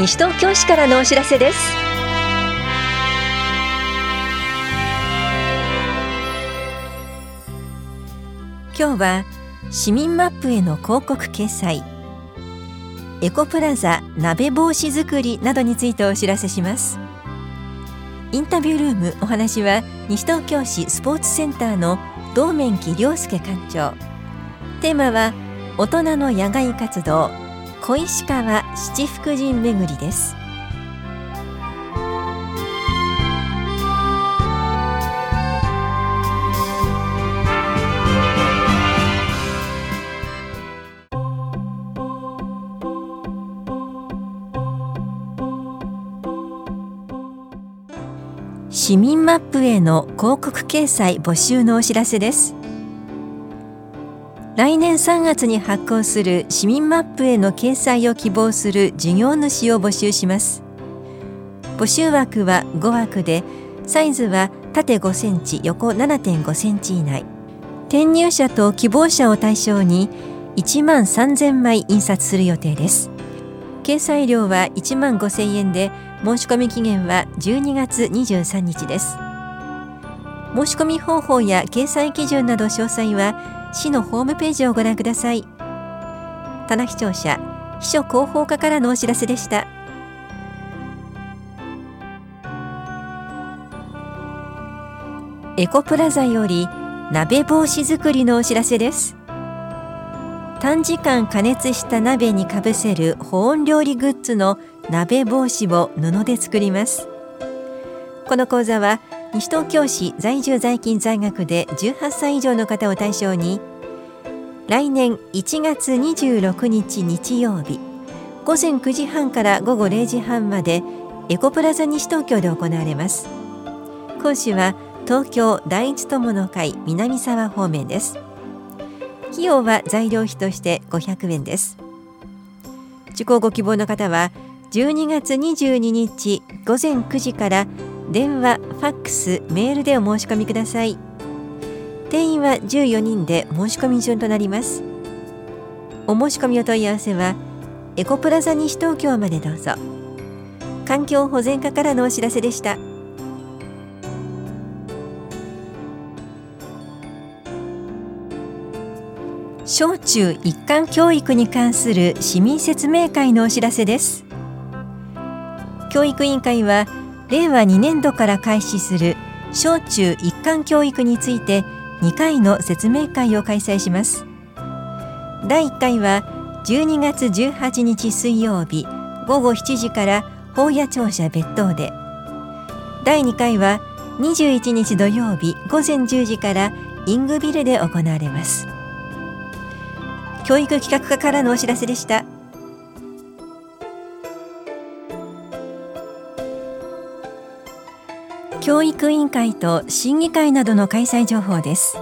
西東京市からのお知らせです。今日は市民マップへの広告掲載。エコプラザ鍋帽子作りなどについてお知らせします。インタビュールームお話は西東京市スポーツセンターの道面木亮介館長。テーマは大人の野外活動。小石川七福神巡りです。市民マップへの広告掲載募集のお知らせです。来年3月に発行する市民マップへの掲載を希望する事業主を募集します。募集枠は5枠でサイズは縦5センチ横7.5センチ以内。転入者と希望者を対象に1万3000枚印刷する予定です。掲載料は1万5000円で申し込み期限は12月23日です。申し込み方法や掲載基準など詳細は市のホームページをご覧ください。棚視聴者秘書広報課からのお知らせでした。エコプラザより鍋帽子作りのお知らせです。短時間加熱した鍋にかぶせる保温料理グッズの鍋帽子を布で作ります。この講座は西東京市在住在勤在学で18歳以上の方を対象に来年1月26日日曜日午前9時半から午後0時半までエコプラザ西東京で行われます。講師は東京第一友の会南沢方面です。費用は材料費として500円です。受講ご希望の方は12月22日午前9時から電話、ファックス、メールでお申し込みください。定員は14人で申し込み順となります。お申し込みお問い合わせはエコプラザ西東京までどうぞ。環境保全課からのお知らせでした。小中一貫教育に関する市民説明会のお知らせです。教育委員会は令和2年度から開始する小中一貫教育について2回の説明会を開催します。第1回は12月18日水曜日午後7時から法屋庁舎別当で。第2回は21日土曜日午前10時からイングビルで行われます。教育企画課からのお知らせでした。教育委員会と審議会などの開催情報です。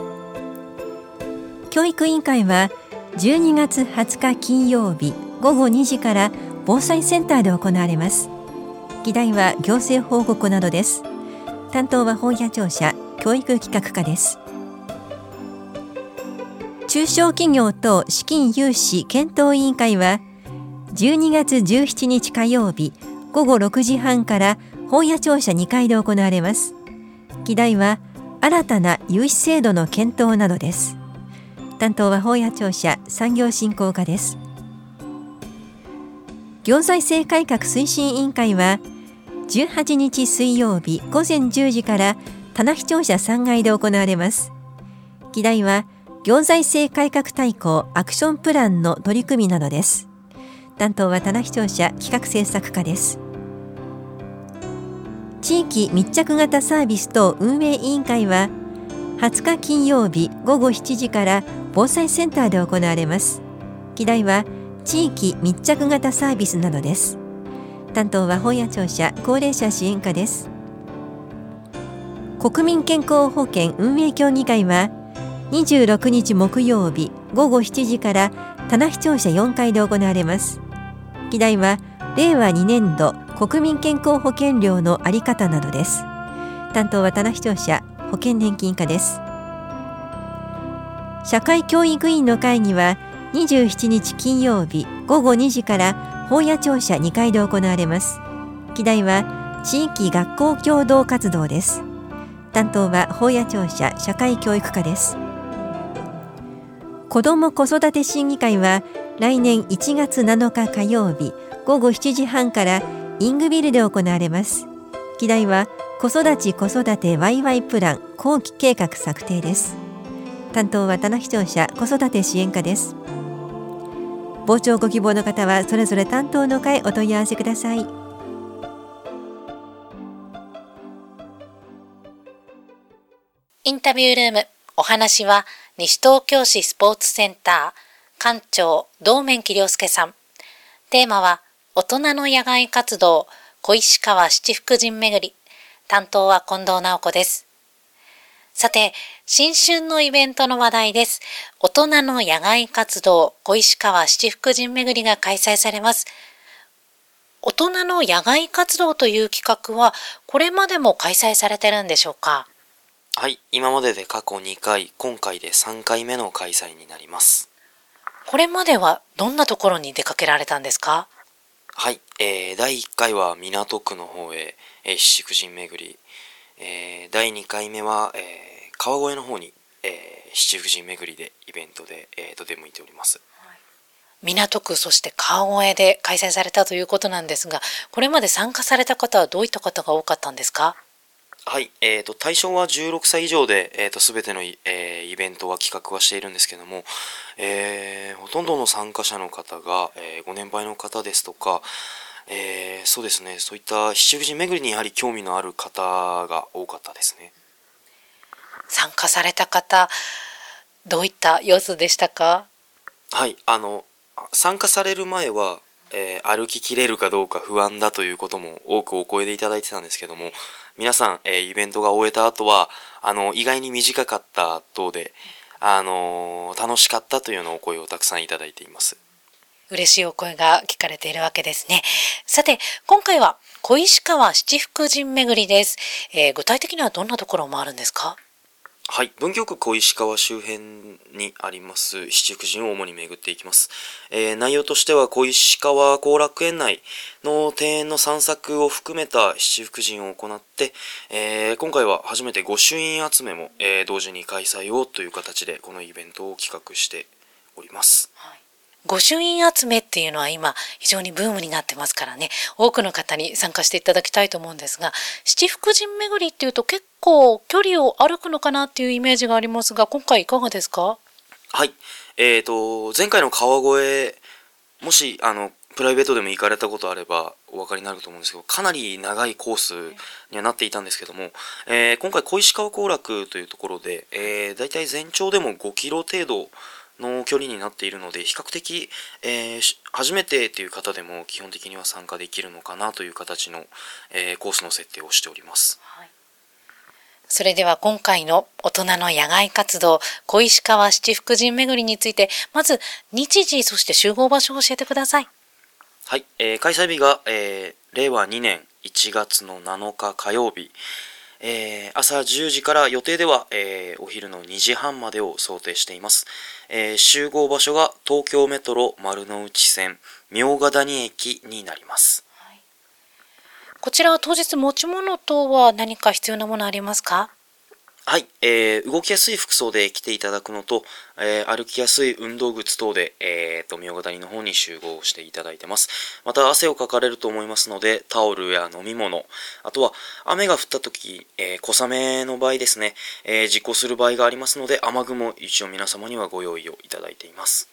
教育委員会は12月20日金曜日午後2時から防災センターで行われます。議題は行政報告などです。担当は本屋庁舎教育企画課です。中小企業と資金融資検討委員会は12月17日火曜日午後6時半から本屋庁舎2階で行われます。議題は新たな融資制度の検討などです。担当は本屋庁舎産業振興課です。行財政改革推進委員会は18日水曜日午前10時から棚視庁舎3階で行われます。議題は行財政改革大綱アクションプランの取り組みなどです。担当は棚視聴者企画政策課です。地域密着型サービス等運営委員会は20日金曜日午後7時から防災センターで行われます。議題は地域密着型サービスなどです。担当は本屋庁舎高齢者支援課です。国民健康保険運営協議会は26日木曜日午後7時から棚視聴者4階で行われます。議題は令和2年度国民健康保険料のあり方などです。担当は棚視聴者保険年金課です。社会教育委員の会議は27日金曜日午後2時から法屋庁舎2階で行われます。議題は地域学校共同活動です。担当は法屋庁舎社会教育課です。子ども子育て審議会は来年1月7日火曜日午後7時半からイングビルで行われます。議題は子育ち子育てワイワイプラン後期計画策定です。担当は棚視聴者子育て支援課です。傍聴ご希望の方はそれぞれ担当の会お問い合わせください。インタビュールームお話は西東京市スポーツセンター館長道面木亮介さん。テーマは大人の野外活動小石川七福神巡り担当は近藤直子ですさて、新春のイベントの話題です。大人の野外活動、小石川七福神巡りが開催されます。大人の野外活動という企画は、これまでも開催されてるんでしょうか？はい、今までで過去2回、今回で3回目の開催になります。これまではどんなところに出かけられたんですか？はい、えー、第1回は港区の方へ、えー、七福神巡り、えー、第2回目は、えー、川越の方に、えー、七福神巡りでイベントで、えー、と出向いております。港区そして川越で開催されたということなんですがこれまで参加された方はどういった方が多かったんですか？はい、えーと、対象は16歳以上で、えーと、全ての、えー、イベントは企画はしているんですけども、えー、ほとんどの参加者の方が、えー、ご年配の方ですとか、えー、そうですね、そういった七福神巡りにやはり興味のある方が多かったですね。参加された方、どういった様子でしたか？はい、あの、参加される前は、えー、歩ききれるかどうか不安だということも多くお声でいただいてたんですけども、皆さん、えー、イベントが終えた後は、あの、意外に短かった等で、あのー、楽しかったというようなお声をたくさんいただいています。嬉しいお声が聞かれているわけですね。さて、今回は小石川七福神巡りです。えー、具体的にはどんなところもあるんですか？はい、文京区小石川周辺にあります七福神を主に巡っていきます。えー、内容としては小石川後楽園内の庭園の散策を含めた七福神を行って、えー、今回は初めて御朱印集めも、えー、同時に開催をという形でこのイベントを企画しております。御朱印集めっていうのは今非常にブームになってますからね。多くの方に参加していただきたいと思うんですが七福神巡りっていうと結構距離を歩くのかなっていうイメージがありますが今回いかがですか？はい。えーと前回の川越もしあのプライベートでも行かれたことあればお分かりになると思うんですけどかなり長いコースにはなっていたんですけども、えー、今回小石川行楽というところで、えー、大体全長でも5キロ程度の距離になっているので比較的、えー、初めてっていう方でも基本的には参加できるのかなという形の、えー、コースの設定をしております。はい、それでは今回の大人の野外活動小石川七福神巡りについてまず日時そして集合場所を教えてください。はい、えー、開催日が、えー、令和2年1月の7日火曜日、えー、朝10時から予定では、えー、お昼の2時半までを想定しています。えー、集合場所が東京メトロ丸の内線明ヶ谷駅になります。はい、こちらは当日持ち物等は何か必要なものありますか？はい、えー、動きやすい服装で来ていただくのと、えー、歩きやすい運動靴等で、えー、と、茗ヶ谷の方に集合していただいてます。また、汗をかかれると思いますので、タオルや飲み物、あとは、雨が降った時、えー、小雨の場合ですね、えー、実行する場合がありますので、雨具も一応皆様にはご用意をいただいています。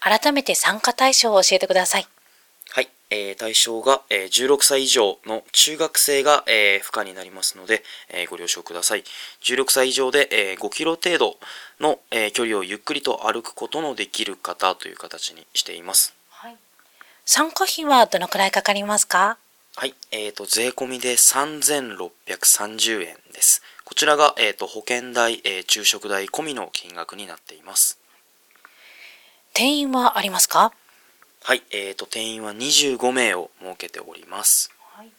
改めて参加対象を教えてください。はい、えー、対象が、えー、16歳以上の中学生が、えー、不可になりますので、えご了承ください。16歳以上で、え5キロ程度の、え距離をゆっくりと歩くことのできる方という形にしています。はい、参加費はどのくらいかかりますか？はい、えーと、税込みで3630円です。こちらが、えーと、保険代、えー、昼食代込みの金額になっています。定員はありますか？はい、えーと、定員は25名を設けております。はい、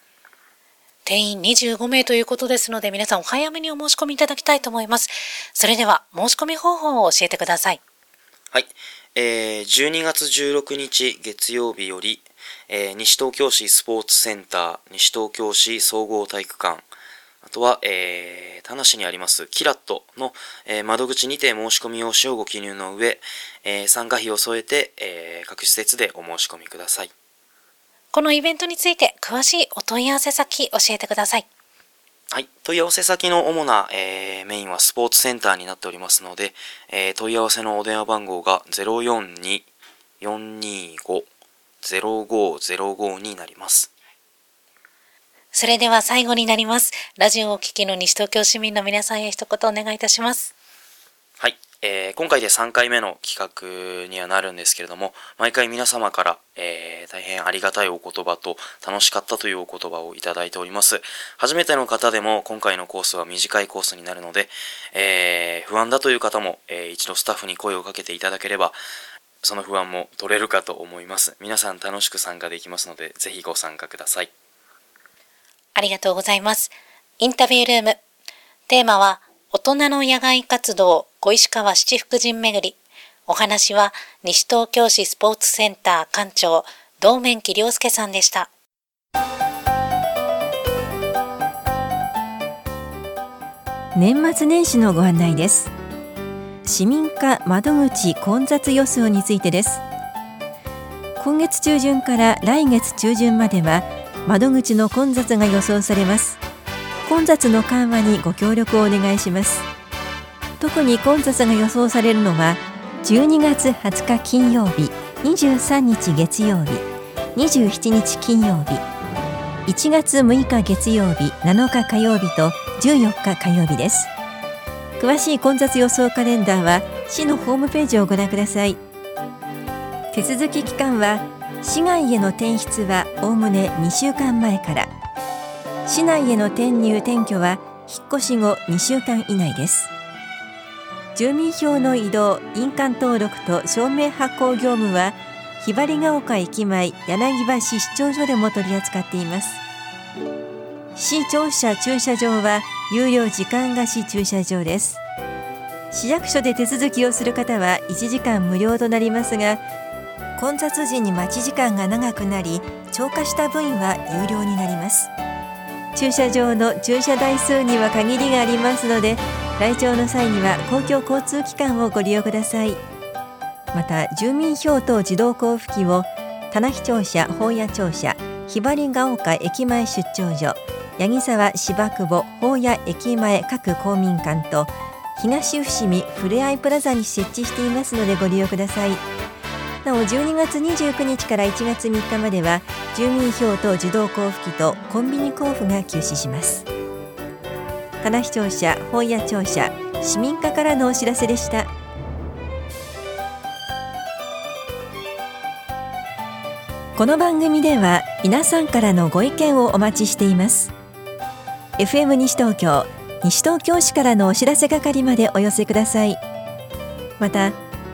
定員25名ということですので、皆さんお早めにお申し込みいただきたいと思います。それでは、申し込み方法を教えてください。はい、えー、12月16日月曜日より、えー、西東京市スポーツセンター、西東京市総合体育館、あとは、えー、田無にありますキラットの、えー、窓口にて申し込み用紙をご記入の上、えー、参加費を添えて、えー、各施設でお申し込みください。このイベントについて詳しいお問い合わせ先教えてください。はい。問い合わせ先の主な、えー、メインはスポーツセンターになっておりますので、えー、問い合わせのお電話番号が042-425-0505になります。それでは最後になります。ラジオをお聞きの西東京市民の皆さんへ一言お願いいたします。はい。えー、今回で3回目の企画にはなるんですけれども、毎回皆様から、えー、大変ありがたいお言葉と楽しかったというお言葉をいただいております。初めての方でも今回のコースは短いコースになるので、えー、不安だという方も、え一度スタッフに声をかけていただければ、その不安も取れるかと思います。皆さん楽しく参加できますので、ぜひご参加ください。ありがとうございます。インタビュールーム。テーマは、大人の野外活動、小石川七福神巡り。お話は、西東京市スポーツセンター館長、道面木良介さんでした。年末年始のご案内です。市民課窓口混雑予想についてです。今月中旬から来月中旬までは、窓口の混雑が予想されます。混雑の緩和にご協力をお願いします。特に混雑が予想されるのは12月20日金曜日23日月曜日27日金曜日1月6日月曜日7日火曜日と14日火曜日です。詳しい混雑予想カレンダーは市のホームページをご覧ください。手続き期間は市外への転出はおおむね2週間前から。市内への転入転居は引っ越し後2週間以内です。住民票の移動印鑑登録と証明発行業務はひばりが丘駅前柳橋市長所でも取り扱っています。市庁舎駐車場は有料時間貸し駐車場です。市役所で手続きをする方は1時間無料となりますが混雑時に待ち時間が長くなり超過した分は有料になります駐車場の駐車台数には限りがありますので来庁の際には公共交通機関をご利用くださいまた住民票等自動交付機を棚木庁舎本屋庁舎ひばりが丘駅前出張所八木沢芝久保本屋駅前各公民館と東伏見ふれあいプラザに設置していますのでご利用ください。なお12月29日から1月3日までは住民票と自動交付機とコンビニ交付が休止します。棚視聴者本屋庁舎市民課からのお知らせでした。この番組では皆さんからのご意見をお待ちしています。FM 西東京西東京市からのお知らせ係までお寄せください。また